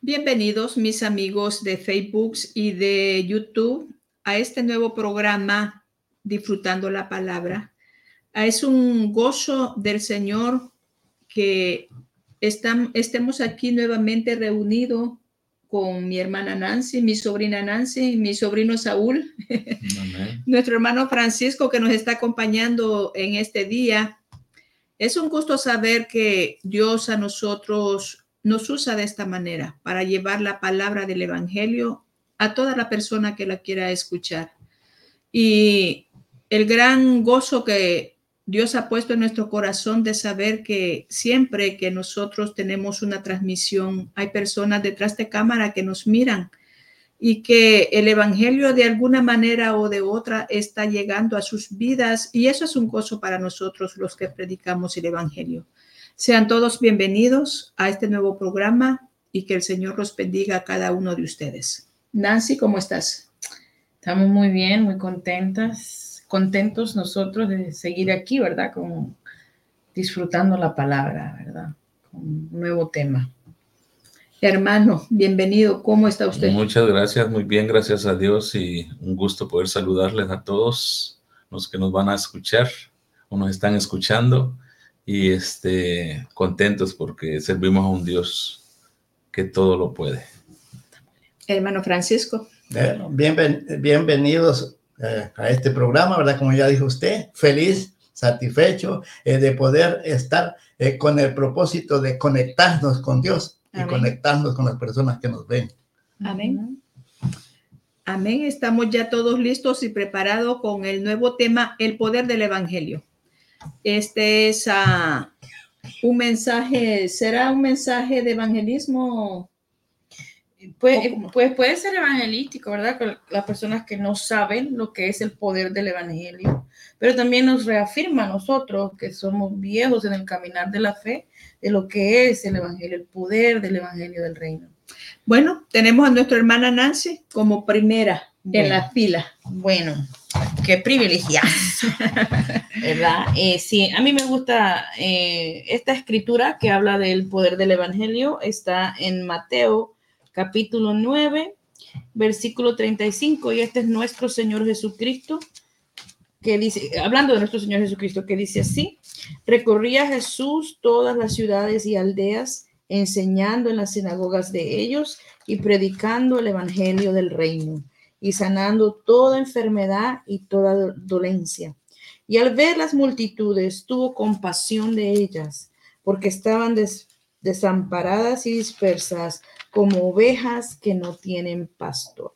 Bienvenidos mis amigos de Facebook y de YouTube a este nuevo programa Disfrutando la Palabra. Ah, es un gozo del Señor que estemos aquí nuevamente reunidos con mi hermana Nancy, mi sobrina Nancy, mi sobrino Saúl, nuestro hermano Francisco que nos está acompañando en este día. Es un gusto saber que Dios a nosotros nos usa de esta manera para llevar la palabra del Evangelio a toda la persona que la quiera escuchar. Y el gran gozo que Dios ha puesto en nuestro corazón de saber que siempre que nosotros tenemos una transmisión, hay personas detrás de cámara que nos miran y que el Evangelio de alguna manera o de otra está llegando a sus vidas y eso es un gozo para nosotros los que predicamos el Evangelio. Sean todos bienvenidos a este nuevo programa y que el Señor los bendiga a cada uno de ustedes. Nancy, ¿cómo estás? Estamos muy bien, muy contentas contentos nosotros de seguir aquí, ¿verdad? Como disfrutando la palabra, ¿verdad? Con un nuevo tema. Hermano, bienvenido. ¿Cómo está usted? Muchas gracias, muy bien, gracias a Dios y un gusto poder saludarles a todos los que nos van a escuchar o nos están escuchando y este, contentos porque servimos a un Dios que todo lo puede. Hermano Francisco. bienvenidos eh, a este programa, ¿verdad? Como ya dijo usted, feliz, satisfecho eh, de poder estar eh, con el propósito de conectarnos con Dios y conectarnos con las personas que nos ven. Amén. Amén. Estamos ya todos listos y preparados con el nuevo tema, el poder del Evangelio. Este es ah, un mensaje, ¿será un mensaje de evangelismo? Pues, pues, puede ser evangelístico, ¿verdad? Con las personas que no saben lo que es el poder del evangelio, pero también nos reafirma a nosotros que somos viejos en el caminar de la fe, de lo que es el evangelio, el poder del evangelio del reino. Bueno, tenemos a nuestra hermana Nancy como primera en la fila. Bueno, qué privilegiada, ¿verdad? Eh, sí, a mí me gusta eh, esta escritura que habla del poder del evangelio, está en Mateo capítulo 9, versículo 35, y este es nuestro Señor Jesucristo, que dice, hablando de nuestro Señor Jesucristo, que dice así, recorría Jesús todas las ciudades y aldeas, enseñando en las sinagogas de ellos y predicando el Evangelio del reino y sanando toda enfermedad y toda dolencia. Y al ver las multitudes, tuvo compasión de ellas, porque estaban desamparadas y dispersas como ovejas que no tienen pastor.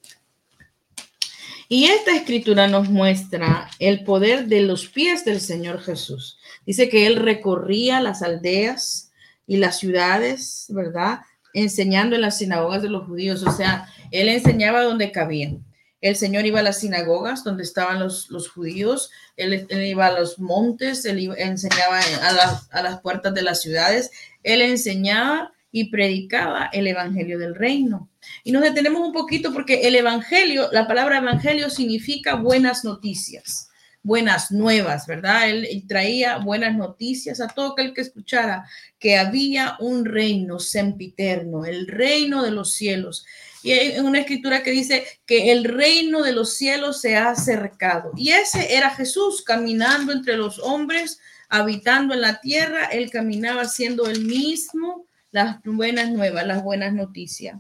Y esta escritura nos muestra el poder de los pies del Señor Jesús. Dice que él recorría las aldeas y las ciudades, ¿verdad? Enseñando en las sinagogas de los judíos. O sea, él enseñaba donde cabían. El Señor iba a las sinagogas donde estaban los, los judíos, él, iba a los montes, él, enseñaba a, a las puertas de las ciudades, él enseñaba y predicaba el evangelio del reino. Y nos detenemos un poquito porque el evangelio, la palabra evangelio significa buenas noticias, buenas nuevas, ¿verdad? Él, traía buenas noticias a todo aquel que escuchara que había un reino sempiterno, el reino de los cielos. Y hay una escritura que dice que el reino de los cielos se ha acercado. Y ese era Jesús caminando entre los hombres, habitando en la tierra. Él caminaba siendo el mismo las buenas nuevas, las buenas noticias.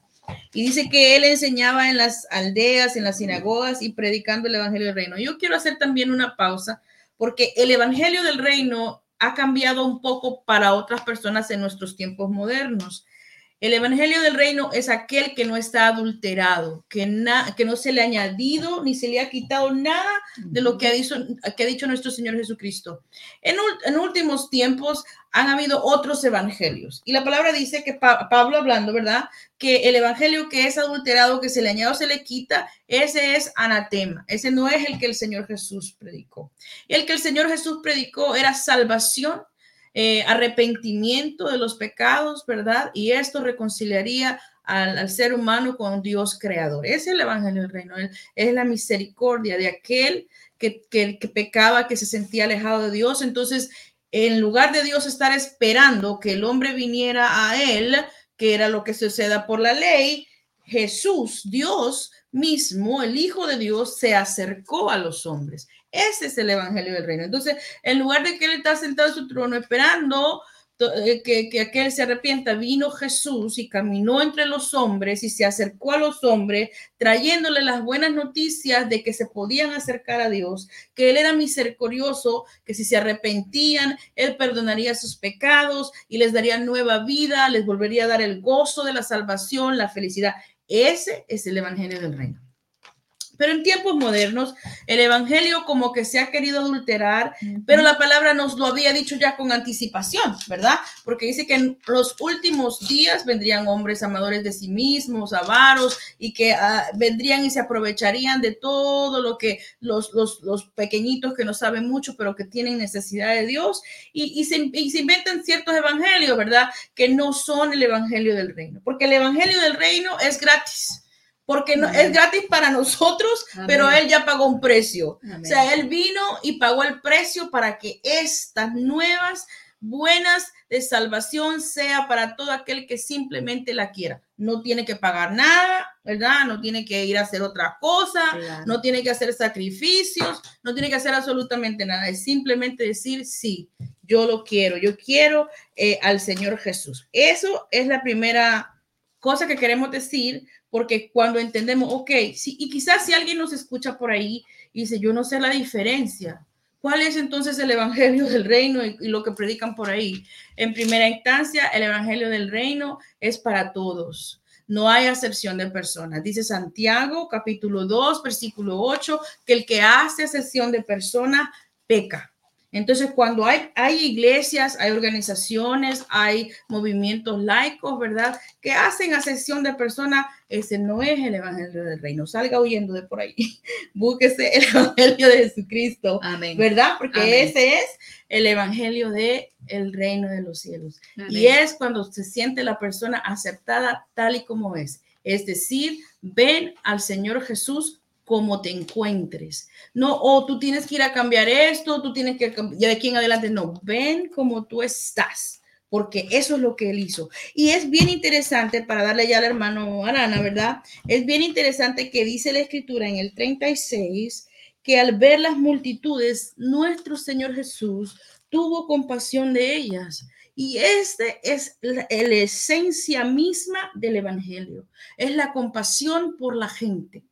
Y dice que él enseñaba en las aldeas, en las sinagogas y predicando el Evangelio del Reino. Yo quiero hacer también una pausa porque el Evangelio del Reino ha cambiado un poco para otras personas en nuestros tiempos modernos. El Evangelio del Reino es aquel que no está adulterado, que, no se le ha añadido ni se le ha quitado nada de lo que ha dicho, nuestro Señor Jesucristo. En, en últimos tiempos han habido otros evangelios. Y la palabra dice que Pablo hablando, ¿verdad? Que el evangelio que es adulterado, que se le añade o se le quita, ese es anatema. Ese no es el que el Señor Jesús predicó. El que el Señor Jesús predicó era salvación eh, arrepentimiento de los pecados, ¿verdad? Y esto reconciliaría al, ser humano con Dios creador. Es el Evangelio del Reino. Es la misericordia de aquel que, que, que pecaba, que se sentía alejado de Dios. Entonces, en lugar de Dios estar esperando que el hombre viniera a él, que era lo que suceda por la ley, Jesús, Dios mismo, el Hijo de Dios, se acercó a los hombres. Ese es el Evangelio del Reino. Entonces, en lugar de que él está sentado en su trono esperando eh, que, que, aquel se arrepienta, vino Jesús y caminó entre los hombres y se acercó a los hombres, trayéndole las buenas noticias de que se podían acercar a Dios, que Él era misericordioso, que si se arrepentían, Él perdonaría sus pecados y les daría nueva vida, les volvería a dar el gozo de la salvación, la felicidad. Ese es el Evangelio del Reino. Pero en tiempos modernos, el Evangelio como que se ha querido adulterar, pero la palabra nos lo había dicho ya con anticipación, ¿verdad? Porque dice que en los últimos días vendrían hombres amadores de sí mismos, avaros, y que ah, vendrían y se aprovecharían de todo lo que los, los, pequeñitos que no saben mucho, pero que tienen necesidad de Dios, y, y, se, y se inventan ciertos evangelios, ¿verdad? Que no son el Evangelio del Reino, porque el Evangelio del Reino es gratis porque no, es gratis para nosotros, pero Él ya pagó un precio. O sea, Él vino y pagó el precio para que estas nuevas buenas de salvación sea para todo aquel que simplemente la quiera. No tiene que pagar nada, ¿verdad? No tiene que ir a hacer otra cosa, no tiene que hacer sacrificios, no tiene que hacer absolutamente nada. Es simplemente decir, sí, yo lo quiero, yo quiero eh, al Señor Jesús. Eso es la primera cosa que queremos decir porque cuando entendemos, ok, y quizás si alguien nos escucha por ahí y dice, yo no sé la diferencia, ¿cuál es entonces el Evangelio del Reino y, lo que predican por ahí? En primera instancia, el Evangelio del Reino es para todos. No hay acepción de personas. Dice Santiago, capítulo 2, versículo 8, que el que hace acepción de personas peca. Entonces, cuando hay, hay iglesias, hay organizaciones, hay movimientos laicos, ¿verdad? Que hacen asesión de personas, ese no es el Evangelio del Reino. Salga huyendo de por ahí. Búsquese el Evangelio de Jesucristo, Amén. ¿verdad? Porque ese es el Evangelio del el Reino de los cielos. Y es cuando se siente la persona aceptada tal y como es. Es decir, ven al Señor Jesús como te encuentres. No, o tú tienes que ir a cambiar esto, tú tienes que ya de aquí en adelante. No, ven como tú estás, porque eso es lo que él hizo. Y es bien interesante, para darle ya al hermano Arana, ¿verdad? Es bien interesante que dice la escritura en el 36 que al ver las multitudes, nuestro Señor Jesús tuvo compasión de ellas. Y este es la, la esencia misma del Evangelio, es la compasión por la gente.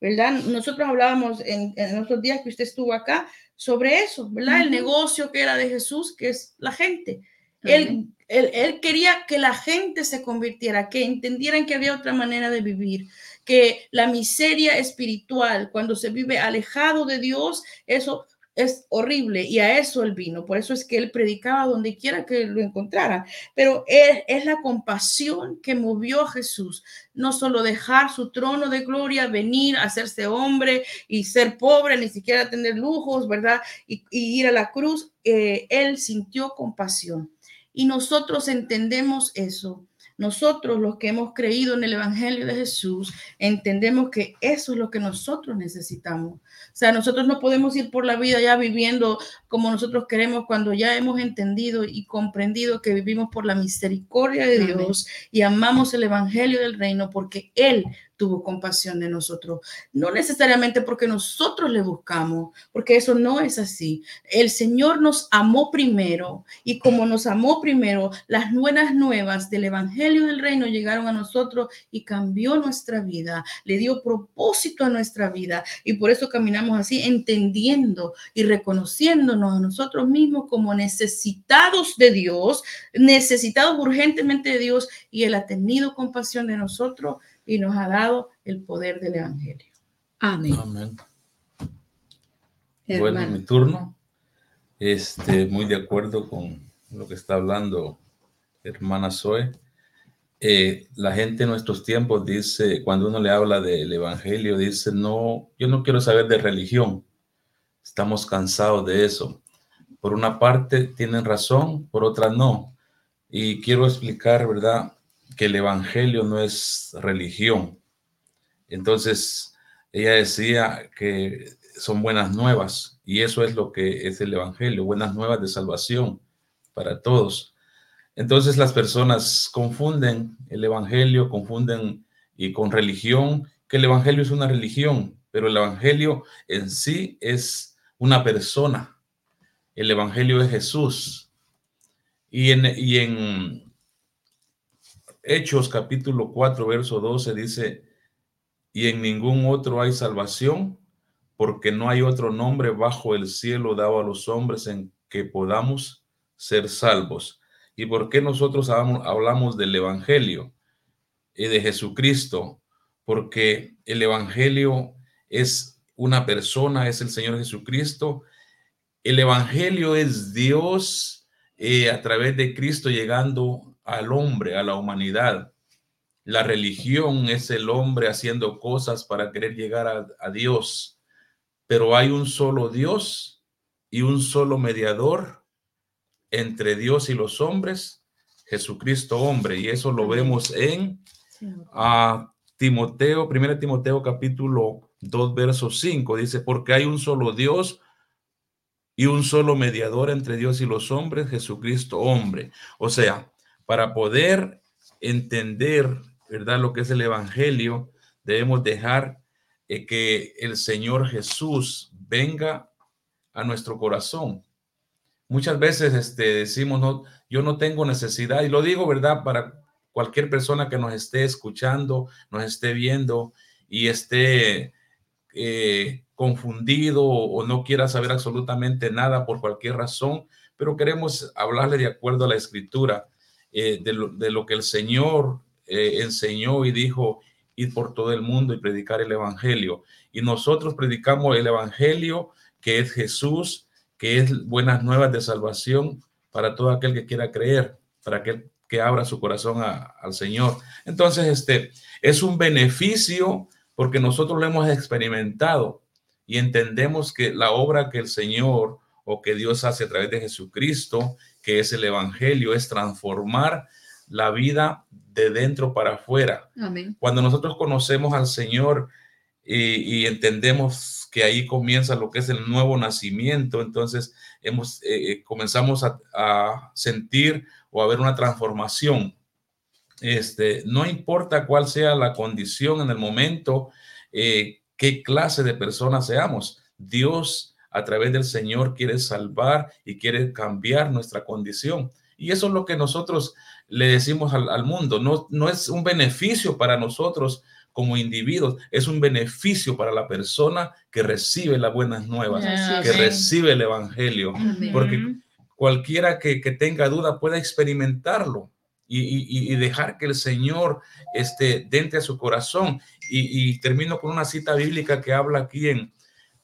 ¿Verdad? Nosotros hablábamos en, en otros días que usted estuvo acá sobre eso, ¿verdad? El negocio que era de Jesús, que es la gente. Él, él, él, quería que la gente se convirtiera, que entendieran que había otra manera de vivir, que la miseria espiritual, cuando se vive alejado de Dios, eso es horrible y a eso él vino. Por eso es que él predicaba donde quiera que lo encontrara. Pero es, es la compasión que movió a Jesús. No solo dejar su trono de gloria, venir a hacerse hombre y ser pobre, ni siquiera tener lujos, ¿verdad? Y, ir a la cruz. Eh, él sintió compasión. Y nosotros entendemos eso. Nosotros, los que hemos creído en el Evangelio de Jesús, entendemos que eso es lo que nosotros necesitamos. O sea, nosotros no podemos ir por la vida ya viviendo como nosotros queremos cuando ya hemos entendido y comprendido que vivimos por la misericordia de Dios y amamos el Evangelio del Reino porque Él tuvo compasión de nosotros. No necesariamente porque nosotros le buscamos, porque eso no es así. El Señor nos amó primero y como nos amó primero, las buenas nuevas del Evangelio del Reino llegaron a nosotros y cambió nuestra vida, le dio propósito a nuestra vida y por eso caminamos así, entendiendo y reconociéndonos a nosotros mismos como necesitados de Dios, necesitados urgentemente de Dios y Él ha tenido compasión de nosotros y nos ha dado el poder del Evangelio. Amén. Amén. Bueno, mi turno. Este, muy de acuerdo con lo que está hablando hermana Zoe. Eh, la gente en nuestros tiempos dice, cuando uno le habla del Evangelio, dice, no, yo no quiero saber de religión. Estamos cansados de eso. Por una parte tienen razón, por otra no. Y quiero explicar, ¿verdad? Que el Evangelio no es religión. Entonces, ella decía que son buenas nuevas y eso es lo que es el Evangelio, buenas nuevas de salvación para todos. Entonces las personas confunden el Evangelio, confunden y con religión, que el Evangelio es una religión, pero el Evangelio en sí es una persona. El Evangelio es Jesús. Y en, y en Hechos capítulo 4, verso 12 dice, y en ningún otro hay salvación, porque no hay otro nombre bajo el cielo dado a los hombres en que podamos ser salvos. ¿Y por qué nosotros hablamos del Evangelio y de Jesucristo? Porque el Evangelio es una persona, es el Señor Jesucristo. El Evangelio es Dios eh, a través de Cristo llegando al hombre, a la humanidad. La religión es el hombre haciendo cosas para querer llegar a, a Dios. Pero hay un solo Dios y un solo mediador entre Dios y los hombres, Jesucristo hombre. Y eso lo vemos en a Timoteo, 1 Timoteo capítulo 2, verso 5. Dice, porque hay un solo Dios y un solo mediador entre Dios y los hombres, Jesucristo hombre. O sea, para poder entender, ¿verdad? Lo que es el Evangelio, debemos dejar eh, que el Señor Jesús venga a nuestro corazón Muchas veces este, decimos, no, yo no tengo necesidad, y lo digo, ¿verdad? Para cualquier persona que nos esté escuchando, nos esté viendo y esté eh, confundido o, no quiera saber absolutamente nada por cualquier razón, pero queremos hablarle de acuerdo a la escritura, eh, de, lo, que el Señor eh, enseñó y dijo, ir por todo el mundo y predicar el Evangelio. Y nosotros predicamos el Evangelio, que es Jesús, que es buenas nuevas de salvación para todo aquel que quiera creer, para aquel que abra su corazón al Señor. Entonces, este es un beneficio porque nosotros lo hemos experimentado y entendemos que la obra que el Señor o que Dios hace a través de Jesucristo, que es el Evangelio, es transformar la vida de dentro para afuera. Cuando nosotros conocemos al Señor y, y entendemos que ahí comienza lo que es el nuevo nacimiento. Entonces, hemos, eh, eh, comenzamos a, sentir o a ver una transformación. Este, no importa cuál sea la condición en el momento, eh, qué clase de personas seamos, Dios a través del Señor quiere salvar y quiere cambiar nuestra condición. Y eso es lo que nosotros le decimos al, al mundo. No, no es un beneficio para nosotros como individuos, es un beneficio para la persona que recibe las buenas nuevas, que recibe el Evangelio, porque cualquiera que, tenga duda puede experimentarlo. Y, dejar que el Señor esté dentro de su corazón. Y, y, termino con una cita bíblica que habla aquí en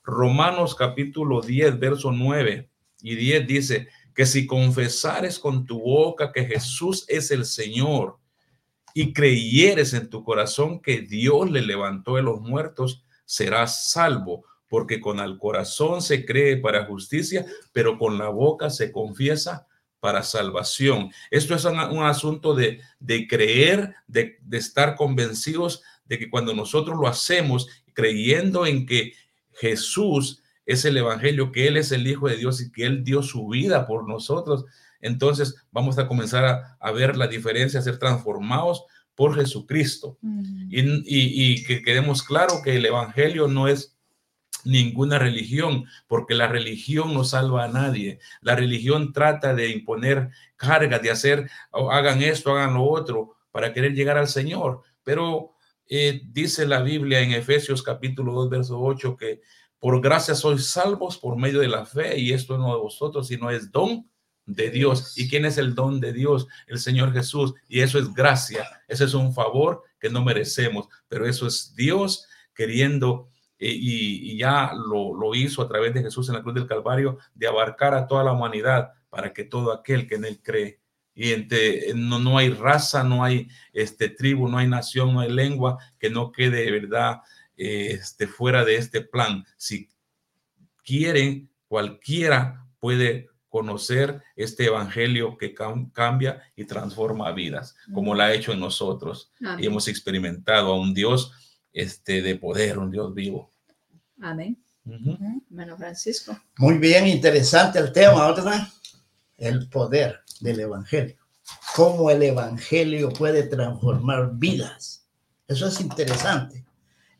Romanos capítulo 10, verso 9 y 10 dice que si confesares con tu boca que Jesús es el Señor y creyeres en tu corazón que Dios le levantó de los muertos, serás salvo, porque con el corazón se cree para justicia, pero con la boca se confiesa para salvación. Esto es un, asunto de, creer, de, de estar convencidos de que cuando nosotros lo hacemos, creyendo en que Jesús es el Evangelio, que Él es el Hijo de Dios y que Él dio su vida por nosotros, entonces vamos a comenzar a, ver la diferencia, a ser transformados por Jesucristo. y, que quedemos claro que el Evangelio no es ninguna religión, porque la religión no salva a nadie. La religión trata de imponer cargas, de hacer, hagan esto, hagan lo otro, para querer llegar al Señor. Pero eh, dice la Biblia en Efesios capítulo 2, verso 8, que por gracia sois salvos por medio de la fe, y esto no de vosotros, sino es don de Dios. ¿Y quién es el don de Dios? El Señor Jesús. Y eso es gracia. Ese es un favor que no merecemos, pero eso es Dios queriendo eh, y, ya lo, lo, hizo a través de Jesús en la cruz del Calvario, de abarcar a toda la humanidad para que todo aquel que en él cree. Y entre, no, no hay raza, no hay este, tribu, no hay nación, no hay lengua que no quede de verdad eh, este, fuera de este plan. Si quieren, cualquiera puede conocer este evangelio que cambia y transforma vidas, como lo ha hecho en nosotros. Y hemos experimentado a un Dios este, de poder, un Dios vivo. Amén. Bueno, Francisco. Muy bien, interesante el tema, ¿verdad? El poder del evangelio. Cómo el evangelio puede transformar vidas. Eso es interesante.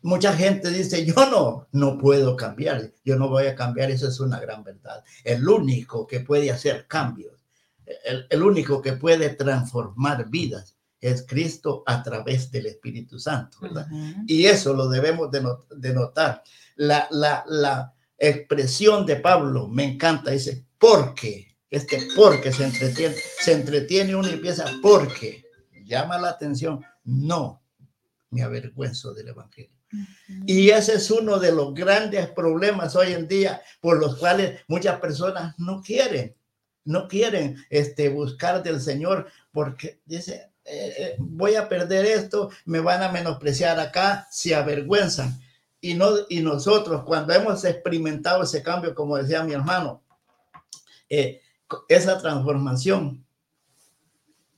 Mucha gente dice, yo no, no puedo cambiar, yo no voy a cambiar, eso es una gran verdad. El único que puede hacer cambios, el, único que puede transformar vidas es Cristo a través del Espíritu Santo, ¿verdad? Y eso lo debemos de, notar. La, la, la expresión de Pablo me encanta, dice, porque, este porque se entretiene, se entretiene uno y porque, llama la atención, no me avergüenzo del Evangelio. Y ese es uno de los grandes problemas hoy en día por los cuales muchas personas no quieren, no quieren este, buscar del Señor porque dice, eh, eh, voy a perder esto, me van a menospreciar acá, se avergüenzan. Y, no, y nosotros cuando hemos experimentado ese cambio, como decía mi hermano, eh, esa transformación,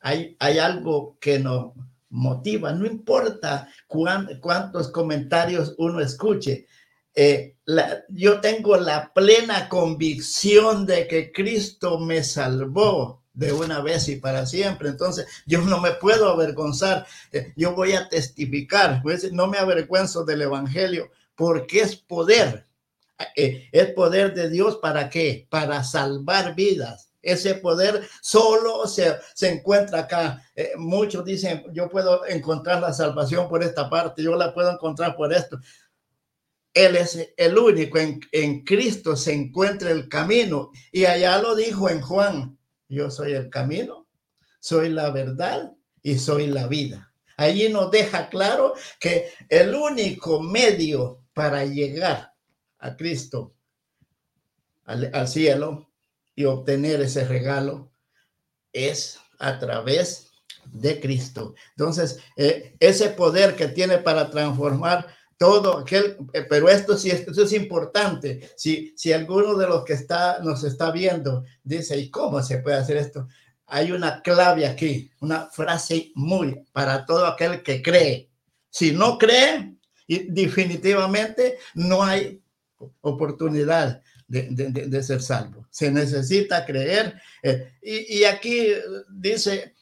hay, hay algo que nos motiva, no importa cuántos comentarios uno escuche. Eh, yo tengo la plena convicción de que Cristo me salvó de una vez y para siempre. Entonces, yo no me puedo avergonzar. Eh, yo voy a testificar. No me avergüenzo del Evangelio porque es poder. Eh, es poder de Dios para qué? Para salvar vidas ese poder solo se, encuentra acá. Eh, muchos dicen, yo puedo encontrar la salvación por esta parte, yo la puedo encontrar por esto. Él es el único, en, en Cristo se encuentra el camino. Y allá lo dijo en Juan, yo soy el camino, soy la verdad y soy la vida. Allí nos deja claro que el único medio para llegar a Cristo, al, al cielo, y obtener ese regalo es a través de Cristo. Entonces, eh, ese poder que tiene para transformar todo aquel, eh, pero esto sí esto es importante. Si, si alguno de los que está, nos está viendo dice, ¿y cómo se puede hacer esto? Hay una clave aquí, una frase muy para todo aquel que cree. Si no cree, definitivamente no hay oportunidad de, ser salvo. Se necesita creer. Eh, y, aquí dice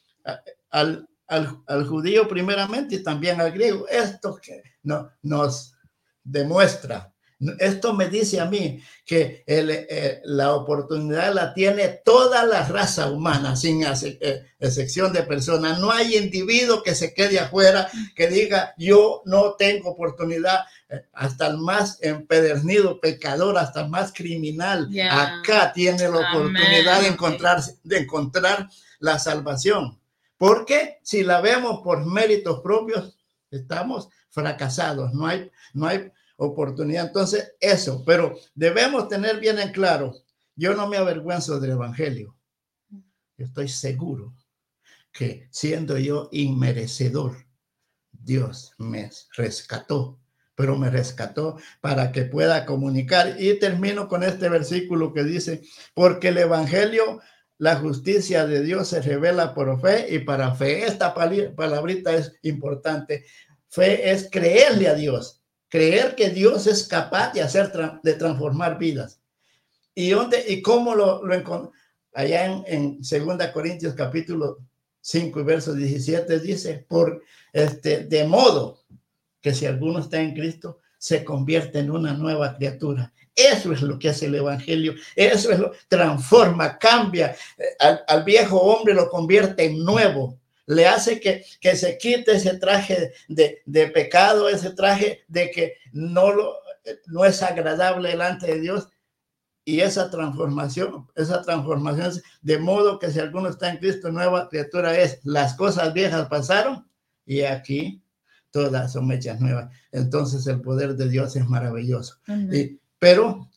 al, al, judío primeramente y también al griego, esto que no, nos demuestra esto me dice a mí que eh, la oportunidad la tiene toda la raza humana, sin eh, excepción de personas. No hay individuo que se quede afuera que diga, yo no tengo oportunidad, eh, hasta el más empedernido pecador, hasta el más criminal, acá tiene la oportunidad de encontrar, de encontrar la salvación. Porque si la vemos por méritos propios, estamos fracasados. No hay, no hay oportunidad. Entonces, eso, pero debemos tener bien en claro, yo no me avergüenzo del Evangelio. estoy seguro que siendo yo inmerecedor, Dios me rescató, pero me rescató para que pueda comunicar. Y termino con este versículo que dice, porque el Evangelio, la justicia de Dios se revela por fe y para fe. Esta palabrita es importante. Fe es creerle a Dios creer que Dios es capaz de hacer, de transformar vidas. ¿Y dónde y cómo lo, lo Allá en, en 2 Corintios capítulo 5 y verso 17 dice, por este, de modo que si alguno está en Cristo, se convierte en una nueva criatura. Eso es lo que hace el Evangelio. Eso es lo transforma, cambia. Eh, al, al viejo hombre lo convierte en nuevo le hace que, que se quite ese traje de, de, pecado, ese traje de que no, lo, no es agradable delante de Dios. Y esa transformación, esa transformación de modo que si alguno está en Cristo, nueva criatura es, las cosas viejas pasaron y aquí todas son hechas nuevas. Entonces el poder de Dios es maravilloso. Y, pero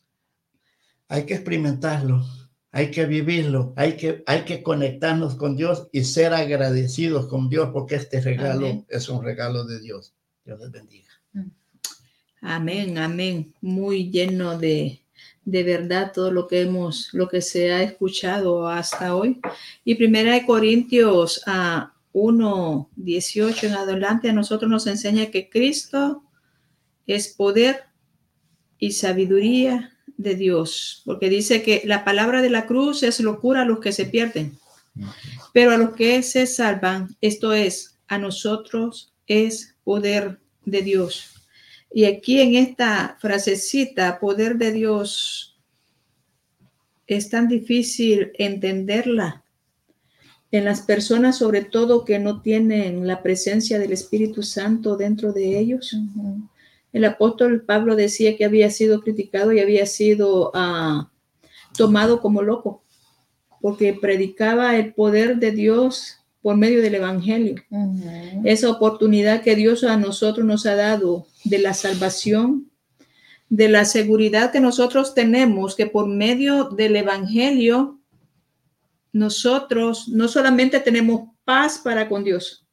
hay que experimentarlo hay que vivirlo, hay que, hay que conectarnos con Dios y ser agradecidos con Dios porque este regalo es un regalo de Dios. Dios les bendiga. Amén, amén. Muy lleno de, de verdad todo lo que hemos, lo que se ha escuchado hasta hoy. Y primera de Corintios a 1, 18 en adelante a nosotros nos enseña que Cristo es poder y sabiduría de Dios, porque dice que la palabra de la cruz es locura a los que se pierden, pero a los que se salvan, esto es, a nosotros es poder de Dios. Y aquí en esta frasecita, poder de Dios, es tan difícil entenderla en las personas, sobre todo que no tienen la presencia del Espíritu Santo dentro de ellos. El apóstol Pablo decía que había sido criticado y había sido ah, tomado como loco, porque predicaba el poder de Dios por medio del Evangelio. Esa oportunidad que Dios a nosotros nos ha dado de la salvación, de la seguridad que nosotros tenemos, que por medio del Evangelio nosotros no solamente tenemos paz para con Dios,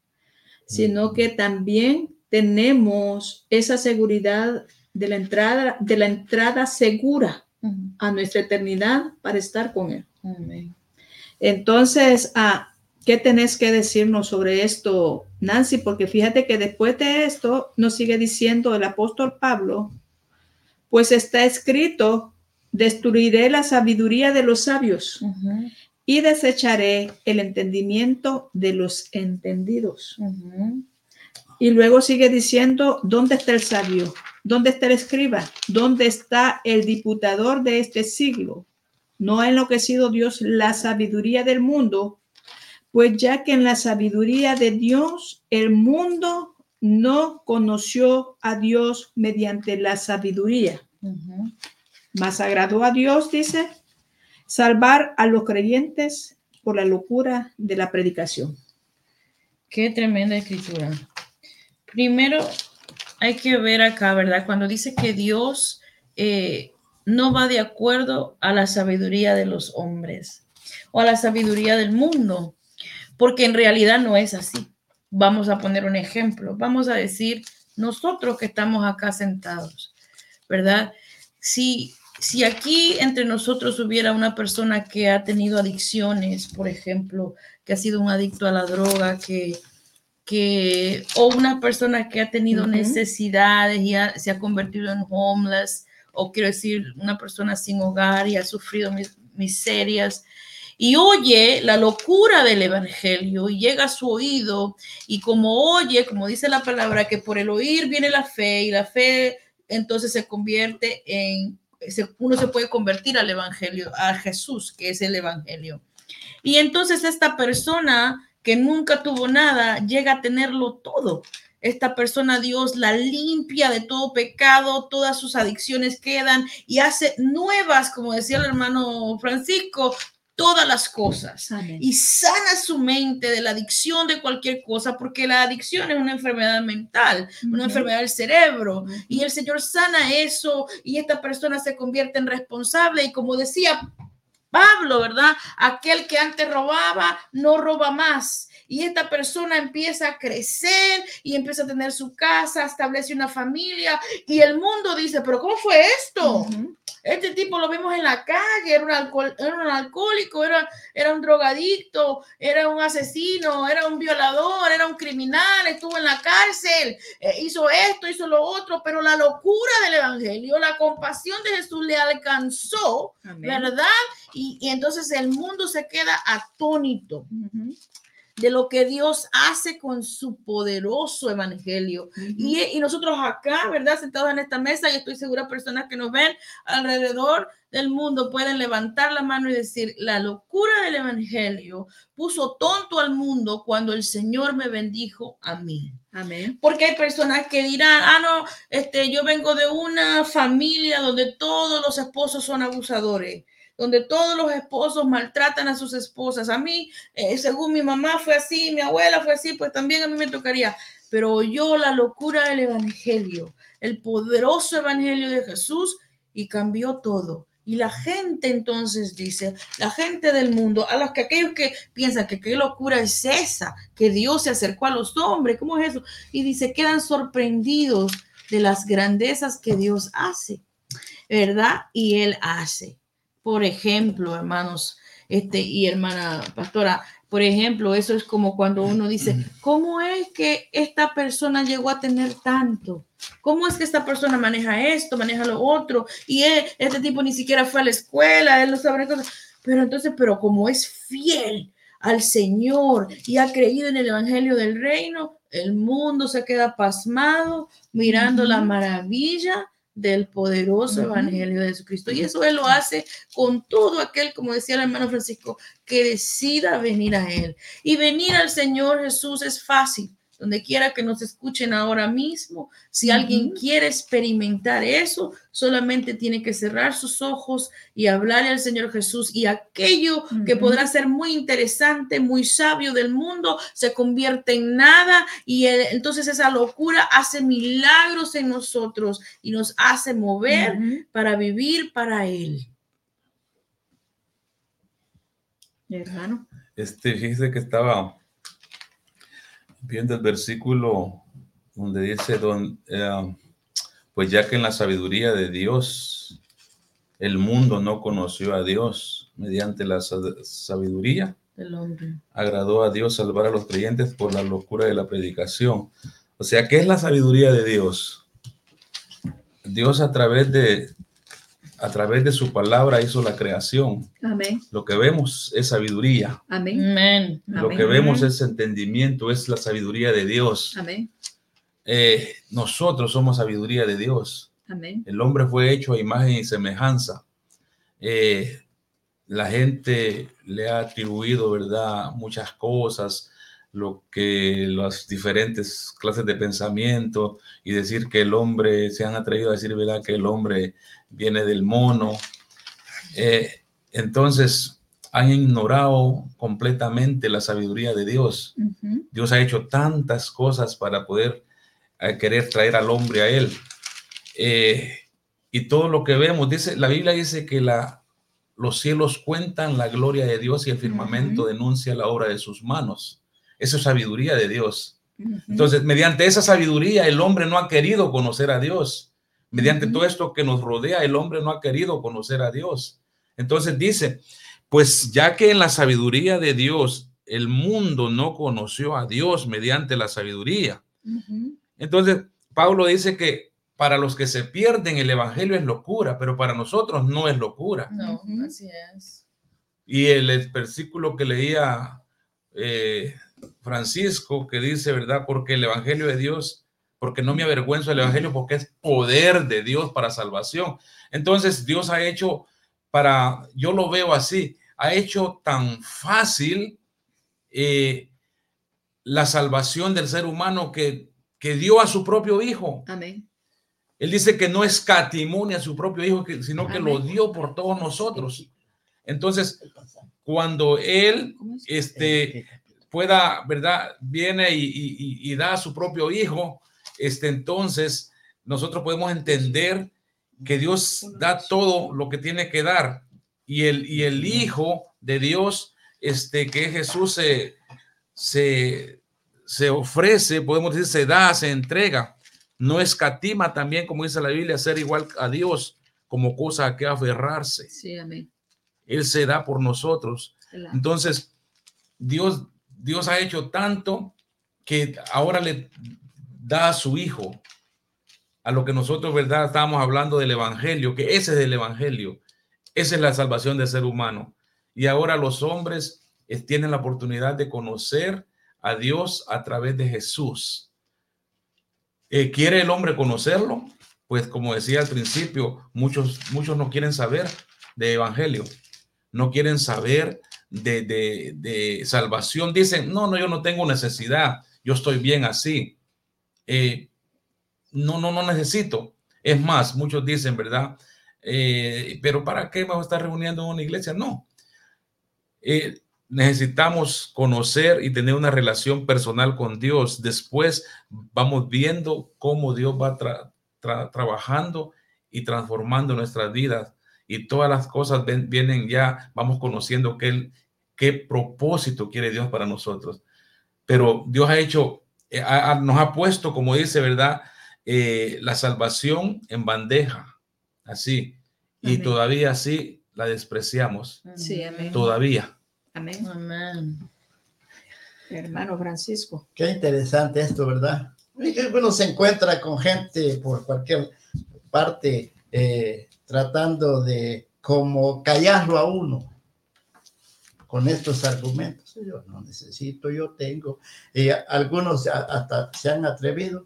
sino que también tenemos esa seguridad de la entrada, de la entrada segura a nuestra eternidad para estar con Él. Entonces, ah, ¿qué tenés que decirnos sobre esto, Nancy? Porque fíjate que después de esto nos sigue diciendo el apóstol Pablo, pues está escrito, destruiré la sabiduría de los sabios y desecharé el entendimiento de los entendidos. Y luego sigue diciendo, ¿dónde está el sabio? ¿Dónde está el escriba? ¿Dónde está el diputador de este siglo? ¿No ha enloquecido Dios la sabiduría del mundo? Pues ya que en la sabiduría de Dios el mundo no conoció a Dios mediante la sabiduría. Más agradó a Dios, dice, salvar a los creyentes por la locura de la predicación. Qué tremenda escritura. Primero, hay que ver acá, ¿verdad? Cuando dice que Dios eh, no va de acuerdo a la sabiduría de los hombres o a la sabiduría del mundo, porque en realidad no es así. Vamos a poner un ejemplo. Vamos a decir, nosotros que estamos acá sentados, ¿verdad? Si, si aquí entre nosotros hubiera una persona que ha tenido adicciones, por ejemplo, que ha sido un adicto a la droga, que que, o una persona que ha tenido necesidades y se ha convertido en homeless, o quiero decir, una persona sin hogar y ha sufrido miserias, y oye la locura del Evangelio y llega a su oído, y como oye, como dice la palabra, que por el oír viene la fe, y la fe entonces se convierte en, uno se puede convertir al Evangelio, a Jesús, que es el Evangelio. Y entonces esta persona que nunca tuvo nada, llega a tenerlo todo. Esta persona Dios la limpia de todo pecado, todas sus adicciones quedan y hace nuevas, como decía el hermano Francisco, todas las cosas. Y sana su mente de la adicción de cualquier cosa, porque la adicción es una enfermedad mental, una enfermedad del cerebro, y el Señor sana eso y esta persona se convierte en responsable y como decía Pablo, ¿verdad? Aquel que antes robaba, no roba más. Y esta persona empieza a crecer y empieza a tener su casa, establece una familia y el mundo dice, pero ¿cómo fue esto? Este tipo lo vimos en la calle, era un, era un alcohólico, era, era un drogadicto, era un asesino, era un violador, era un criminal, estuvo en la cárcel, eh, hizo esto, hizo lo otro, pero la locura del Evangelio, la compasión de Jesús le alcanzó, ¿verdad? Y, entonces el mundo se queda atónito. De lo que Dios hace con su poderoso evangelio. y, y, nosotros acá, ¿verdad? Sentados en esta mesa, y estoy segura personas que nos ven alrededor del mundo pueden levantar la mano y decir, la locura del evangelio puso tonto al mundo cuando el Señor me bendijo a mí. Amén. Porque hay personas que dirán, ah, no, este, yo vengo de una familia donde todos los esposos son abusadores donde todos los esposos maltratan a sus esposas. A mí, eh, según mi mamá fue así, mi abuela fue así, pues también a mí me tocaría. Pero yo la locura del Evangelio, el poderoso Evangelio de Jesús, y cambió todo. Y la gente entonces dice, la gente del mundo, a los que aquellos que piensan que qué locura es esa, que Dios se acercó a los hombres, ¿cómo es eso? Y dice, quedan sorprendidos de las grandezas que Dios hace. ¿verdad? Y Él hace. Por ejemplo, hermanos, este, y hermana pastora, por ejemplo, eso es como cuando uno dice, ¿cómo es que esta persona llegó a tener tanto? ¿Cómo es que esta persona maneja esto, maneja lo otro? Y este tipo ni siquiera fue a la escuela, él no sabe cosas. Pero entonces, pero como es fiel al Señor y ha creído en el Evangelio del Reino, el mundo se queda pasmado mirando la maravilla del poderoso Evangelio de Jesucristo. Y eso Él lo hace con todo aquel, como decía el hermano Francisco, que decida venir a Él. Y venir al Señor Jesús es fácil donde quiera que nos escuchen ahora mismo, si alguien quiere experimentar eso, solamente tiene que cerrar sus ojos y hablarle al Señor Jesús y aquello que podrá ser muy interesante, muy sabio del mundo, se convierte en nada y entonces esa locura hace milagros en nosotros y nos hace mover para vivir para Él. Hermano. Este, fíjese que estaba viendo el versículo donde dice, don, eh, pues ya que en la sabiduría de Dios el mundo no conoció a Dios mediante la sabiduría, el hombre. agradó a Dios salvar a los creyentes por la locura de la predicación. O sea, ¿qué es la sabiduría de Dios? Dios a través de a través de su palabra hizo la creación. Amén. Lo que vemos es sabiduría. Amén. Lo que vemos es entendimiento, es la sabiduría de Dios. Amén. Eh, nosotros somos sabiduría de Dios. Amén. El hombre fue hecho a imagen y semejanza. Eh, la gente le ha atribuido, ¿verdad?, muchas cosas, lo que las diferentes clases de pensamiento y decir que el hombre, se han atrevido a decir, ¿verdad?, que el hombre viene del mono. Eh, entonces, han ignorado completamente la sabiduría de Dios. Dios ha hecho tantas cosas para poder eh, querer traer al hombre a él. Eh, y todo lo que vemos, dice, la Biblia dice que la, los cielos cuentan la gloria de Dios y el firmamento denuncia la obra de sus manos. Eso es sabiduría de Dios. Entonces, mediante esa sabiduría, el hombre no ha querido conocer a Dios. Mediante todo esto que nos rodea, el hombre no ha querido conocer a Dios. Entonces dice, pues ya que en la sabiduría de Dios el mundo no conoció a Dios mediante la sabiduría. Entonces, Pablo dice que para los que se pierden el evangelio es locura, pero para nosotros no es locura. No, así es. Y el, versículo que leía eh, Francisco, que dice, ¿verdad? Porque el evangelio de Dios porque no me avergüenzo del Evangelio, porque es poder de Dios para salvación. Entonces Dios ha hecho para, yo lo veo así, ha hecho tan fácil eh, la salvación del ser humano que, que dio a su propio Hijo. Amén. Él dice que no escatimó a su propio Hijo, sino que lo dio por todos nosotros. Entonces, cuando Él este, pueda, ¿verdad? Viene y, y, y da a su propio Hijo, este, entonces nosotros podemos entender que Dios da todo lo que tiene que dar y el, y el Hijo de Dios, este, que Jesús se, se, se ofrece, podemos decir, se da, se entrega, no escatima también, como dice la Biblia, ser igual a Dios como cosa a que aferrarse. Sí, amén. Él se da por nosotros. Entonces, Dios, Dios ha hecho tanto que ahora le da a su Hijo, a lo que nosotros, ¿verdad? Estábamos hablando del Evangelio, que ese es el Evangelio, esa es la salvación del ser humano. Y ahora los hombres tienen la oportunidad de conocer a Dios a través de Jesús. Eh, ¿Quiere el hombre conocerlo? Pues como decía al principio, muchos, muchos no quieren saber de Evangelio, no quieren saber de, de, de salvación. Dicen, no, no, yo no tengo necesidad, yo estoy bien así. Eh, no, no, no necesito. Es más, muchos dicen, ¿verdad? Eh, pero ¿para qué vamos a estar reuniendo en una iglesia? No. Eh, necesitamos conocer y tener una relación personal con Dios. Después vamos viendo cómo Dios va trabajando y transformando nuestras vidas. Y todas las cosas vienen ya, vamos conociendo qué, qué propósito quiere Dios para nosotros. Pero Dios ha hecho eh, nos ha puesto, como dice, ¿verdad? Eh, la salvación en bandeja. así. Y Amén. todavía así la despreciamos. Sí, amén. Todavía. Amén. Amén. Hermano Francisco. Qué interesante esto, ¿verdad? Y que Uno se encuentra con gente por cualquier parte eh, tratando de como callarlo a uno con estos argumentos. Yo no necesito, yo tengo. Y algunos hasta se han atrevido.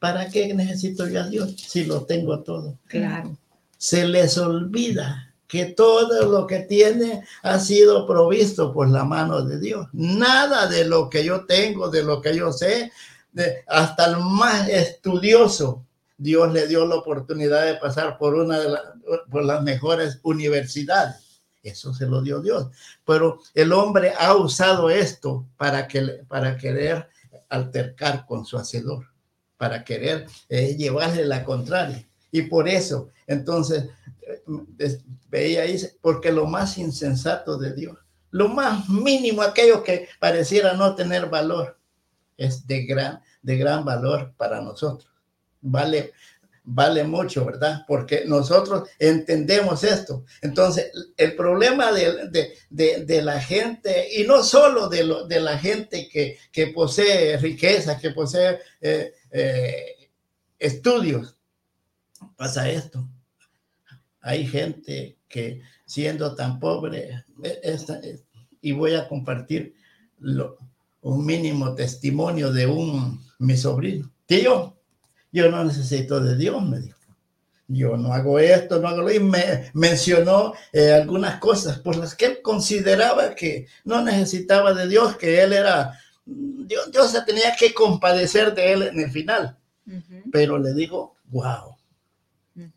¿Para qué necesito yo a Dios si lo tengo todo? Claro. se les olvida que todo lo que tiene ha sido provisto por la mano de Dios. Nada de lo que yo tengo, de lo que yo sé, de- hasta el más estudioso, Dios le dio la oportunidad de pasar por una de la- por las mejores universidades. Eso se lo dio Dios. Pero el hombre ha usado esto para, que, para querer altercar con su hacedor, para querer eh, llevarle la contraria. Y por eso, entonces, eh, veía ahí, porque lo más insensato de Dios, lo más mínimo, aquello que pareciera no tener valor, es de gran, de gran valor para nosotros. Vale, vale mucho, ¿verdad? Porque nosotros entendemos esto. Entonces, el problema de, de- de- la gente, y no solo de, de la gente que, que posee riqueza, que posee eh, eh, estudios, pasa esto. Hay gente que siendo tan pobre, eh, y voy a compartir un mínimo testimonio de un mi sobrino. Tío, yo no necesito de Dios, me dijo. Yo no hago esto, no hago lo y me mencionó eh, algunas cosas por las que él consideraba que no necesitaba de Dios, que él era, Dios, Dios se tenía que compadecer de él en el final. Pero le digo, wow,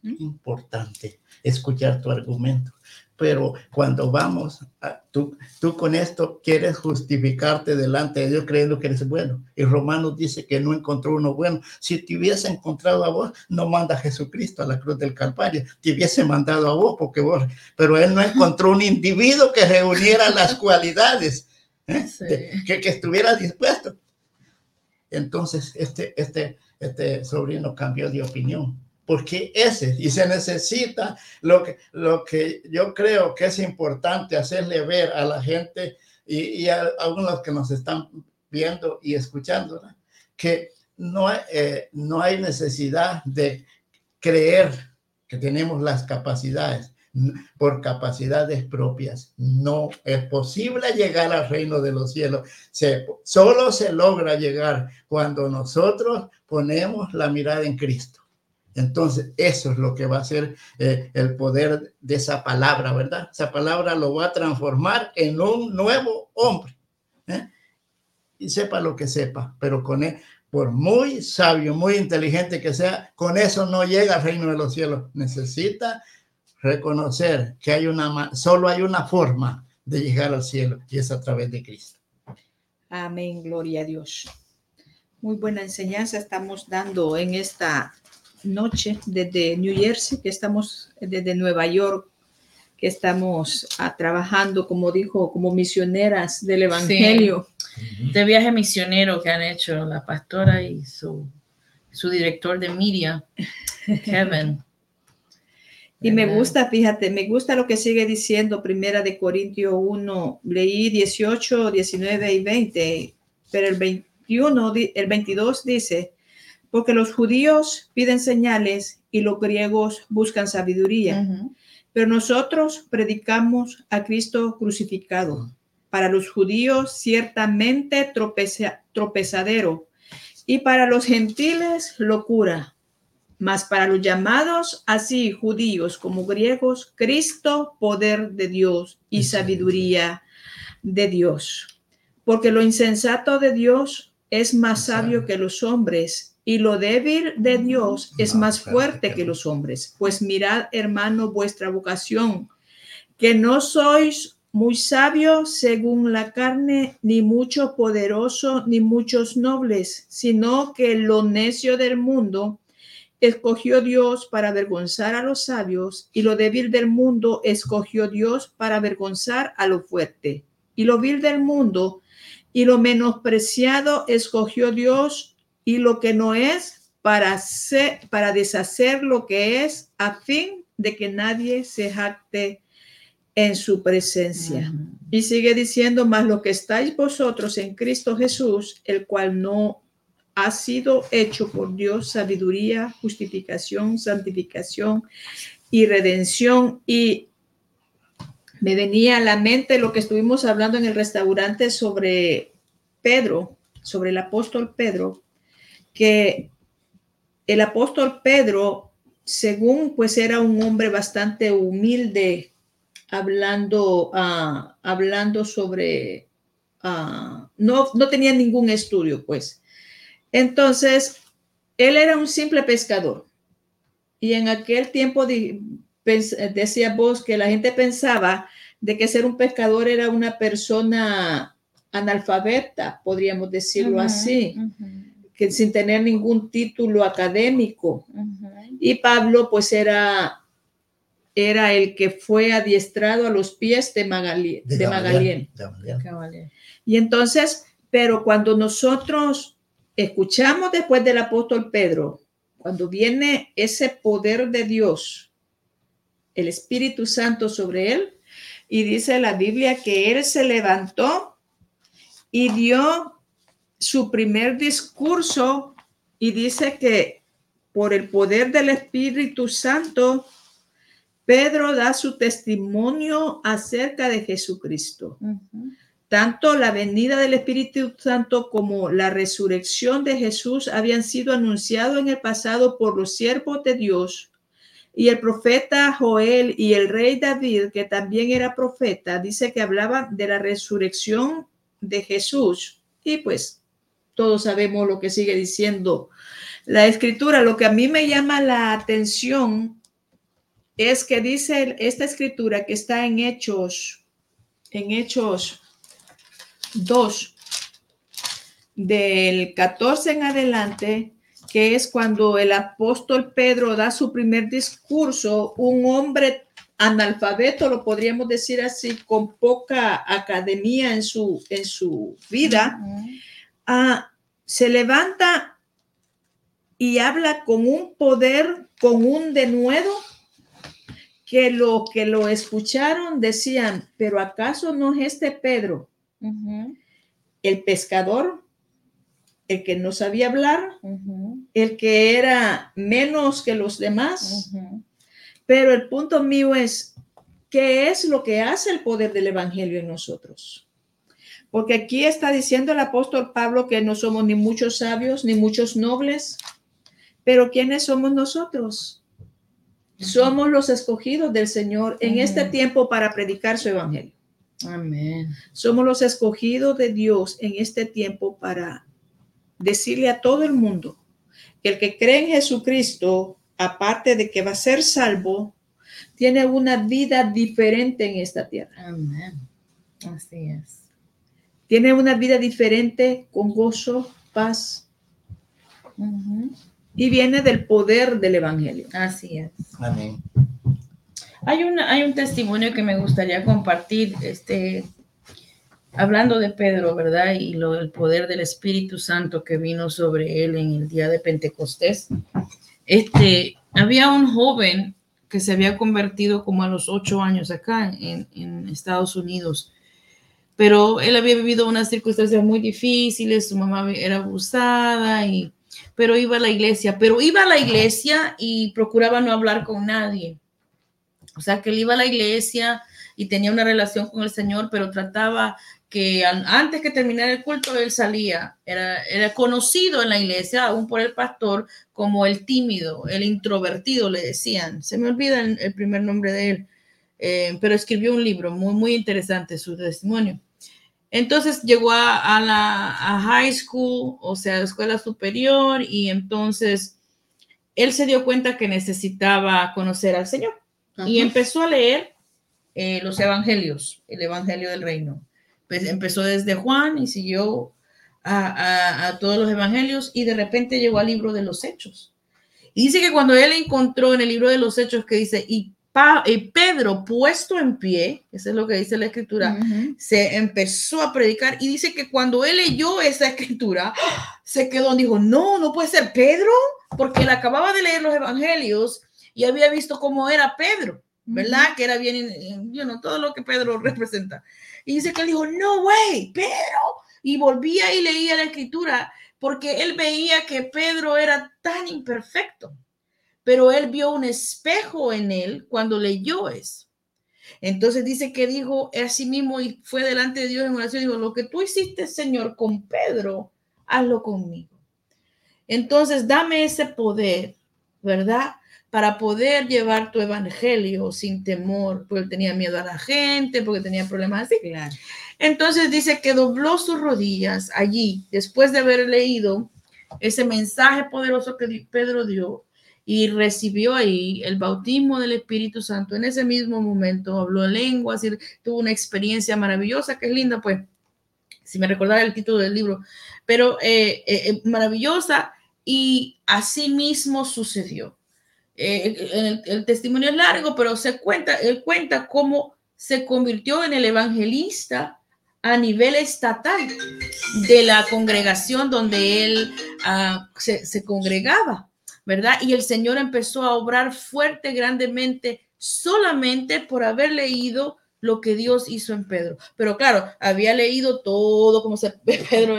importante escuchar tu argumento. Pero cuando vamos, a- tú, tú con esto quieres justificarte delante de Dios creyendo que eres bueno. Y Romanos dice que no encontró uno bueno. Si te hubiese encontrado a vos, no manda a Jesucristo a la cruz del Calvario. Te hubiese mandado a vos porque vos, pero él no encontró un individuo que reuniera las cualidades, ¿eh? Sí. Que, que estuviera dispuesto. Entonces, este, este, este sobrino cambió de opinión porque ese, y se necesita lo que, lo que yo creo que es importante hacerle ver a la gente y, a, algunos que nos están viendo y escuchando, que no eh, no hay necesidad de creer que tenemos las capacidades por capacidades propias. No es posible llegar al reino de los cielos. Se, solo se logra llegar cuando nosotros ponemos la mirada en Cristo. Entonces, eso es lo que va a ser eh, el poder de esa palabra, ¿verdad? Esa palabra lo va a transformar en un nuevo hombre. ¿eh? Y sepa lo que sepa, pero con él, por muy sabio, muy inteligente que sea, con eso no llega al reino de los cielos. Necesita reconocer que hay una, solo hay una forma de llegar al cielo y es a través de Cristo. Amén, gloria a Dios. Muy buena enseñanza estamos dando en esta noche desde New Jersey, que estamos desde Nueva York, que estamos ah, trabajando, como dijo, como misioneras del Evangelio. De viaje misionero que han hecho la pastora y su, su director de media, Kevin. Y me gusta, fíjate, me gusta lo que sigue diciendo Primera de Corintio 1, leí 18, 19 y 20, pero el 21, di- el 22 dice, porque los judíos piden señales y los griegos buscan sabiduría, pero nosotros predicamos a Cristo crucificado. Para los judíos ciertamente tropeza- tropezadero y para los gentiles locura. Mas para los llamados, así judíos como griegos, Cristo, poder de Dios y sabiduría de Dios. Porque lo insensato de Dios es más sabio que los hombres y lo débil de Dios es más fuerte que los hombres. Pues mirad, hermano, vuestra vocación, que no sois muy sabios según la carne, ni mucho poderoso, ni muchos nobles, sino que lo necio del mundo escogió Dios para avergonzar a los sabios, y lo débil del mundo escogió Dios para avergonzar a lo fuerte. Y lo vil del mundo y lo menospreciado escogió Dios, y lo que no es para, hacer, para deshacer lo que es a fin de que nadie se jacte en su presencia. Y sigue diciendo, más lo que estáis vosotros en Cristo Jesús, el cual no ha sido hecho por Dios sabiduría, justificación, santificación y redención. Y me venía a la mente lo que estuvimos hablando en el restaurante sobre Pedro, sobre el apóstol Pedro, que el apóstol Pedro, según pues era un hombre bastante humilde, hablando, uh, hablando sobre, uh, no, no tenía ningún estudio, pues. Entonces, él era un simple pescador. Y en aquel tiempo decía vos que la gente pensaba de que ser un pescador era una persona analfabeta, podríamos decirlo así, que sin tener ningún título académico. Y Pablo pues era era el que fue adiestrado a los pies de, Magalien. de, Y entonces, pero cuando nosotros escuchamos después del apóstol Pedro, cuando viene ese poder de Dios, el Espíritu Santo sobre él, y dice la Biblia que él se levantó y dio su primer discurso y dice que por el poder del Espíritu Santo, Pedro da su testimonio acerca de Jesucristo. Tanto la venida del Espíritu Santo como la resurrección de Jesús habían sido anunciados en el pasado por los siervos de Dios. Y el profeta Joel y el rey David, que también era profeta, dice que hablaba de la resurrección de Jesús. Y pues todos sabemos lo que sigue diciendo la escritura. Lo que a mí me llama la atención es que dice esta escritura que está en Hechos, en Hechos 2, del 14 en adelante, que es cuando el apóstol Pedro da su primer discurso, un hombre analfabeto, lo podríamos decir así, con poca academia en su, en su vida, ah, se levanta y habla con un poder, con un denuedo que lo que lo escucharon decían, pero ¿acaso no es este Pedro, el pescador, el que no sabía hablar, el que era menos que los demás? Pero el punto mío es, ¿qué es lo que hace el poder del Evangelio en nosotros? Porque aquí está diciendo el apóstol Pablo que no somos ni muchos sabios, ni muchos nobles, pero ¿quiénes somos nosotros? Somos los escogidos del Señor en este tiempo para predicar su evangelio. Amén. Somos los escogidos de Dios en este tiempo para decirle a todo el mundo que el que cree en Jesucristo, aparte de que va a ser salvo, tiene una vida diferente en esta tierra. Amén. Así es. Tiene una vida diferente con gozo, paz y viene del poder del Evangelio. Así es. Amén. Hay, una, hay un testimonio que me gustaría compartir, este, hablando de Pedro, ¿verdad? Y lo, el poder del Espíritu Santo que vino sobre él en el día de Pentecostés. Este, había un joven que se había convertido como a los ocho años acá en, en Estados Unidos pero él había vivido unas circunstancias muy difíciles, su mamá era abusada y pero iba a la iglesia, pero iba a la iglesia y procuraba no hablar con nadie. O sea, que él iba a la iglesia y tenía una relación con el Señor, pero trataba que antes que terminara el culto él salía. Era, era conocido en la iglesia, aún por el pastor, como el tímido, el introvertido, le decían. Se me olvida el, primer nombre de él, eh, pero escribió un libro muy, muy interesante, su testimonio. Entonces llegó a, la high school, o sea, escuela superior, y entonces él se dio cuenta que necesitaba conocer al Señor y empezó a leer eh, los evangelios, el evangelio del reino. Pues empezó desde Juan y siguió a, a, todos los evangelios y de repente llegó al libro de los hechos. Y dice que cuando él encontró en el libro de los hechos que dice, y Pa- eh, Pedro, puesto en pie, eso es lo que dice la escritura, se empezó a predicar y dice que cuando él leyó esa escritura, se quedó, dijo, no, no puede ser Pedro, porque él acababa de leer los evangelios y había visto cómo era Pedro, ¿verdad? Que era bien, you know, todo lo que Pedro representa. Y dice que él dijo, no, way, Pedro. Y volvía y leía la escritura porque él veía que Pedro era tan imperfecto, pero él vio un espejo en él cuando leyó eso. Entonces dice que dijo a sí mismo y fue delante de Dios en oración, dijo, lo que tú hiciste, Señor, con Pedro, hazlo conmigo. Entonces, dame ese poder, ¿verdad? Para poder llevar tu evangelio sin temor, porque él tenía miedo a la gente, porque tenía problemas así. Claro. Entonces dice que dobló sus rodillas allí, después de haber leído ese mensaje poderoso que Pedro dio y recibió ahí el bautismo del Espíritu Santo. En ese mismo momento habló en lenguas y tuvo una experiencia maravillosa, que es linda, pues, si me recordara el título del libro, pero eh, eh, eh, maravillosa y así mismo sucedió. El, testimonio es largo, pero se cuenta, él cuenta cómo se convirtió en el evangelista a nivel estatal de la congregación donde él ah, se congregaba, ¿verdad? Y el Señor empezó a obrar fuerte, grandemente, solamente por haber leído lo que Dios hizo en Pedro. Pero claro, había leído todo, como se Pedro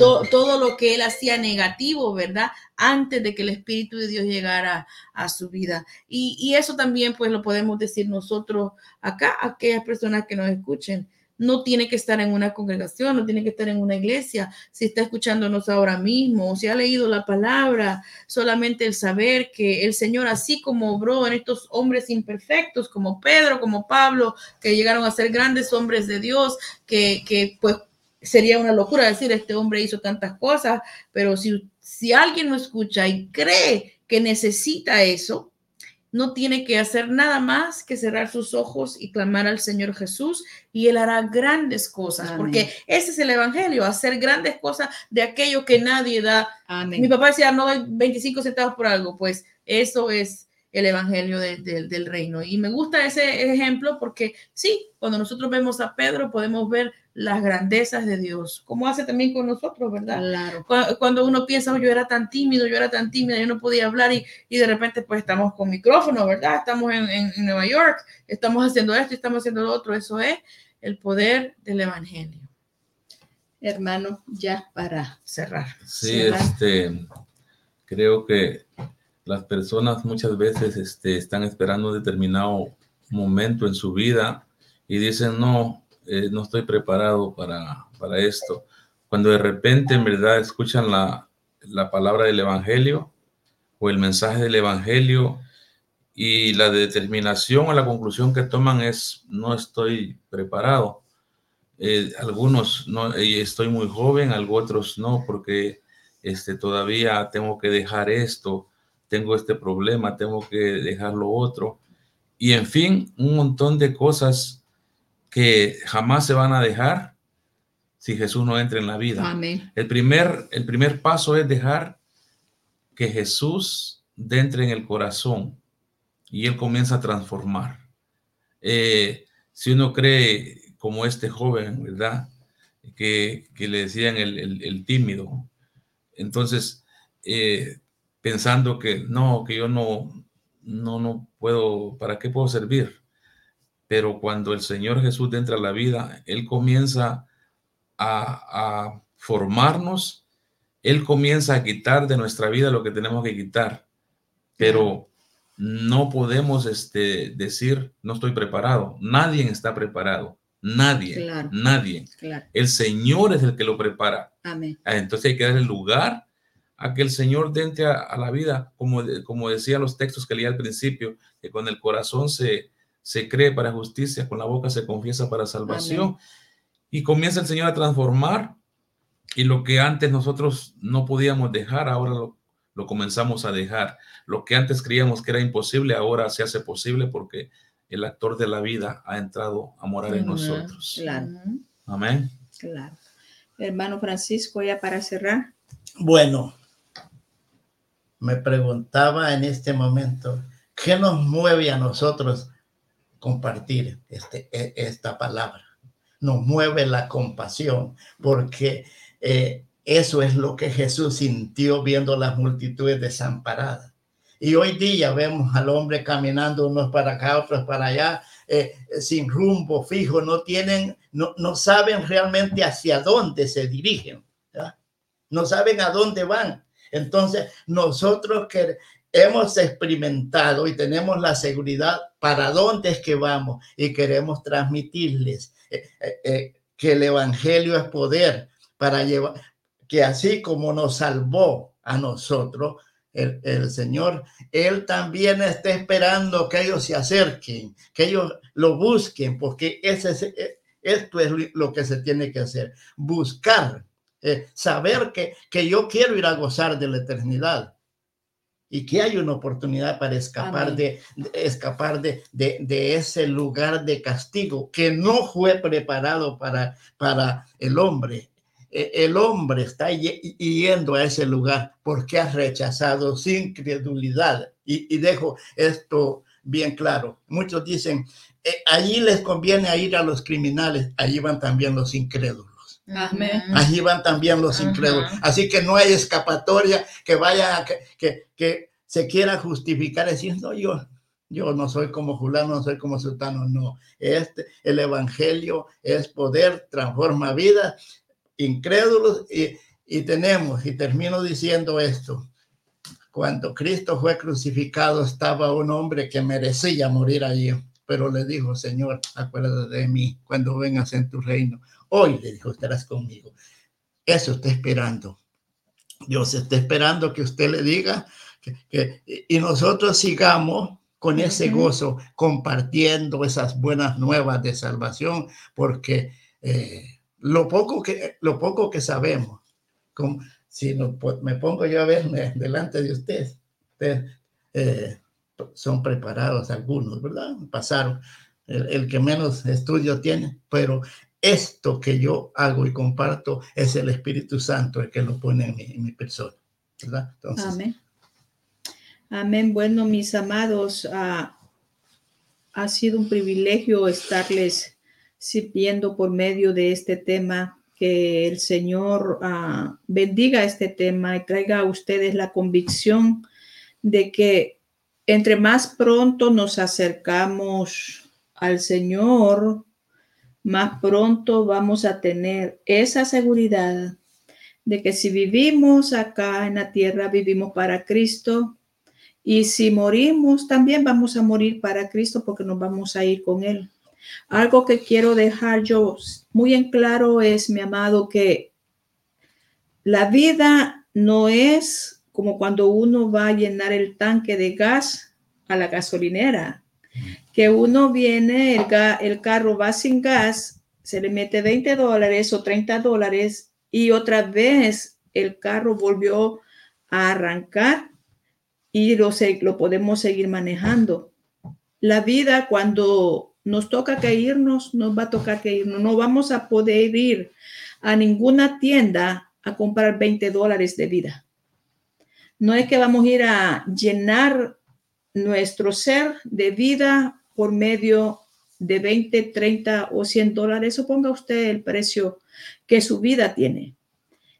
Todo todo lo que él hacía negativo, ¿verdad? Antes de que el Espíritu de Dios llegara a su vida. Y, y eso también, pues, lo podemos decir nosotros acá, aquellas personas que nos escuchen. No tiene que estar en una congregación, no tiene que estar en una iglesia. Si está escuchándonos ahora mismo, o si ha leído la palabra, solamente el saber que el Señor, así como obró en estos hombres imperfectos, como Pedro, como Pablo, que llegaron a ser grandes hombres de Dios, que, que pues sería una locura decir, este hombre hizo tantas cosas, pero si, si alguien no escucha y cree que necesita eso, no tiene que hacer nada más que cerrar sus ojos y clamar al Señor Jesús y Él hará grandes cosas, Amén. porque ese es el Evangelio, hacer grandes cosas de aquello que nadie da. Amén. Mi papá decía, no doy 25 centavos por algo, pues eso es el Evangelio de- de- del reino. Y me gusta ese ejemplo porque sí, cuando nosotros vemos a Pedro podemos ver las grandezas de Dios, como hace también con nosotros, ¿verdad? Claro. Cu- Cuando uno piensa, "Oh, yo era tan tímido, yo era tan tímida, yo no podía hablar y, y de repente pues estamos con micrófono, ¿verdad? Estamos en, en- en Nueva York, estamos haciendo esto, estamos haciendo lo otro, eso es el poder del Evangelio. Hermano, ya para Cerrar. Sí, ¿verdad? este, creo que las personas muchas veces este, están esperando un determinado momento en su vida y dicen, no, eh, no estoy preparado para, para esto. Cuando de repente en verdad escuchan la, la palabra del Evangelio o el mensaje del Evangelio y la determinación o la conclusión que toman es, no estoy preparado. Eh, algunos no, estoy muy joven, algunos otros no, porque este, todavía tengo que dejar esto, tengo este problema, tengo que dejar lo otro. Y en fin, un montón de cosas que jamás se van a dejar si Jesús no entra en la vida. Amén. El primer, el primer paso es dejar que Jesús entre en el corazón y Él comienza a transformar. Eh, si uno cree como este joven, ¿verdad? Que, que le decían el, el- el tímido. Entonces, eh, pensando que no, que yo no, no, no puedo, ¿para qué puedo servir? Pero cuando el Señor Jesús entra a la vida, Él comienza a, a formarnos, Él comienza a quitar de nuestra vida lo que tenemos que quitar. Pero no podemos este, decir, no estoy preparado. Nadie está preparado. Nadie. Claro. Nadie. Claro. El Señor es el que lo prepara. Amén. Ah, Entonces hay que darle lugar a que el Señor entre a, a la vida, como, como decían los textos que leí al principio, que con el corazón se, se cree para justicia, con la boca se confiesa para salvación. Y comienza el Señor a transformar y lo que antes nosotros no podíamos dejar, ahora lo, lo comenzamos a dejar. Lo que antes creíamos que era imposible, ahora se hace posible porque el actor de la vida ha entrado a morar en nosotros. Claro. Amén. Claro. Hermano Francisco, ya para cerrar. Bueno, me preguntaba en este momento ¿qué nos mueve a nosotros compartir este, e, esta palabra? Nos mueve la compasión, porque eh, eso es lo que Jesús sintió viendo las multitudes desamparadas. Y hoy día vemos al hombre caminando unos para acá, otros para allá, eh, sin rumbo fijo, no tienen, no, no saben realmente hacia dónde se dirigen, no saben a dónde van. Entonces, nosotros que hemos experimentado y tenemos la seguridad para dónde es que vamos y queremos transmitirles eh, eh, que el Evangelio es poder para llevar, que así como nos salvó a nosotros, el, Señor, Él también está esperando que ellos se acerquen, que ellos lo busquen, porque ese eh, esto es lo que se tiene que hacer, buscar, eh, saber que, que yo quiero ir a gozar de la eternidad y que hay una oportunidad para escapar, de, escapar de, de, de, ese lugar de castigo que no fue preparado para, para el hombre. E, el hombre está yendo a ese lugar porque ha rechazado sin credulidad. Y, dejo esto bien claro. Muchos dicen, eh, allí les conviene ir a los criminales, allí van también los incrédulos. Allí van también los incrédulos. Así que no hay escapatoria que vaya, que, que, que se quiera justificar diciendo yo, yo no soy como Julano, no soy como Sultano, no. Este, el evangelio es poder, transforma vida incrédulos y, y tenemos, y termino diciendo esto, cuando Cristo fue crucificado estaba un hombre que merecía morir allí, pero le dijo, Señor, acuérdate de mí cuando vengas en tu reino. Hoy le dijo, estarás conmigo. Eso está esperando. Dios está esperando que usted le diga que, y nosotros sigamos con ese gozo compartiendo esas buenas nuevas de salvación, porque eh, lo poco que, lo poco que sabemos, como, si no, me pongo yo a ver delante de ustedes, eh, son preparados algunos, ¿verdad? Pasaron, el, que menos estudio tiene, pero esto que yo hago y comparto es el Espíritu Santo el que lo pone en mi, persona, ¿verdad? Amén. Amén. Bueno, mis amados, ah, ha sido un privilegio estarles sirviendo por medio de este tema. Que el Señor ah, bendiga este tema y traiga a ustedes la convicción de que entre más pronto nos acercamos al Señor, más pronto vamos a tener esa seguridad de que si vivimos acá en la tierra, vivimos para Cristo. Y si morimos, también vamos a morir para Cristo porque nos vamos a ir con Él. Algo que quiero dejar yo muy en claro es, mi amado, que la vida no es como cuando uno va a llenar el tanque de gas a la gasolinera, que uno viene, el, carro va sin gas, se le mete 20 dólares o 30 dólares y otra vez el carro volvió a arrancar y lo, lo podemos seguir manejando. La vida cuando nos toca que irnos, nos va a tocar que irnos. No vamos a poder ir a ninguna tienda a comprar 20 dólares de vida. No es que vamos a ir a llenar nuestro ser de vida por medio de 20, 30 o 100 dólares. Suponga usted el precio que su vida tiene.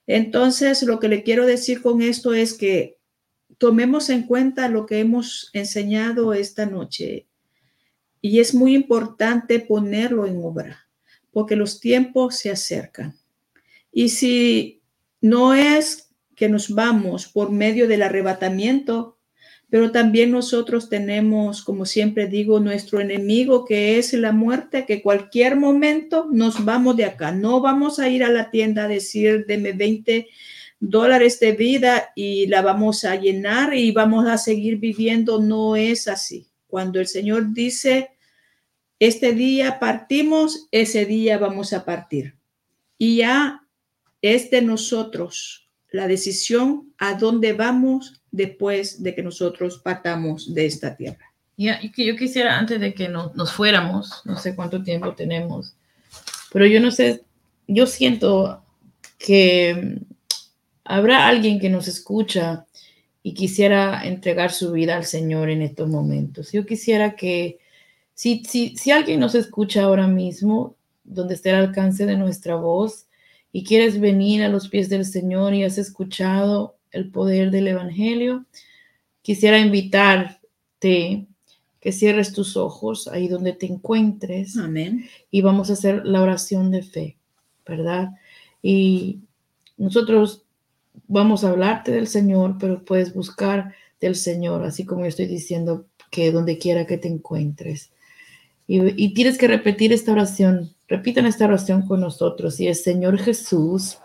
Entonces, lo que le quiero decir con esto es que tomemos en cuenta lo que hemos enseñado esta noche y es muy importante ponerlo en obra, porque los tiempos se acercan. Y si no es que nos vamos por medio del arrebatamiento, pero también nosotros tenemos, como siempre digo, nuestro enemigo que es la muerte, que cualquier momento nos vamos de acá. No vamos a ir a la tienda a decir, deme 20 dólares de vida y la vamos a llenar y vamos a seguir viviendo. No es así. Cuando el Señor dice, este día partimos, ese día vamos a partir. Y ya es de nosotros la decisión a dónde vamos después de que nosotros partamos de esta tierra. Ya, y que yo quisiera, antes de que nos fuéramos, no sé cuánto tiempo tenemos, pero yo no sé, yo siento que habrá alguien que nos escucha y quisiera entregar su vida al Señor en estos momentos. Yo quisiera que, si, si, si alguien nos escucha ahora mismo, donde esté el alcance de nuestra voz, y quieres venir a los pies del Señor y has escuchado el poder del Evangelio, quisiera invitarte que cierres tus ojos ahí donde te encuentres. Amén. Y vamos a hacer la oración de fe, ¿verdad? Y nosotros vamos a hablarte del Señor, pero puedes buscar del Señor, así como yo estoy diciendo que donde quiera que te encuentres. Y, tienes que repetir esta oración. Repitan esta oración con nosotros. Y es Señor Jesús,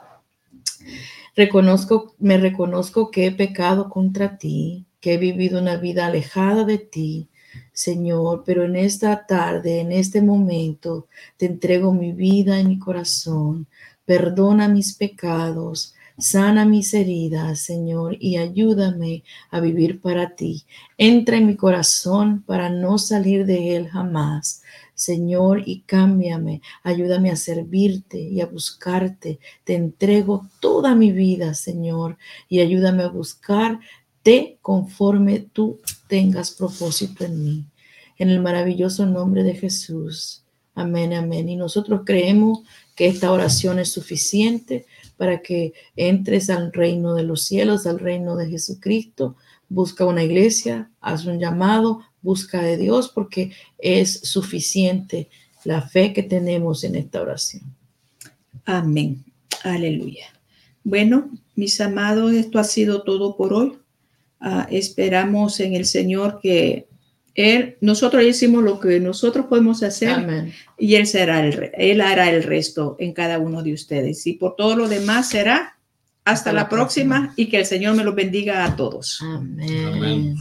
reconozco, me reconozco que he pecado contra ti, que he vivido una vida alejada de ti, Señor, pero en esta tarde, en este momento, te entrego mi vida y mi corazón. Perdona mis pecados, Sana mis heridas, Señor, y ayúdame a vivir para ti. Entra en mi corazón para no salir de él jamás. Señor, y cámbiame, ayúdame a servirte y a buscarte. Te entrego toda mi vida, Señor, y ayúdame a buscarte conforme tú tengas propósito en mí. En el maravilloso nombre de Jesús. Amén, amén. Y nosotros creemos que esta oración es suficiente para que entres al reino de los cielos, al reino de Jesucristo. Busca una iglesia, haz un llamado, busca de Dios porque es suficiente la fe que tenemos en esta oración. Amén. Aleluya. Bueno, mis amados, esto ha sido todo por hoy. Ah, esperamos en el Señor que él, nosotros hicimos lo que nosotros podemos hacer y él será el, él hará el resto en cada uno de ustedes. Y por todo lo demás será hasta, la, próxima, y que el Señor me lo bendiga a todos. Amén.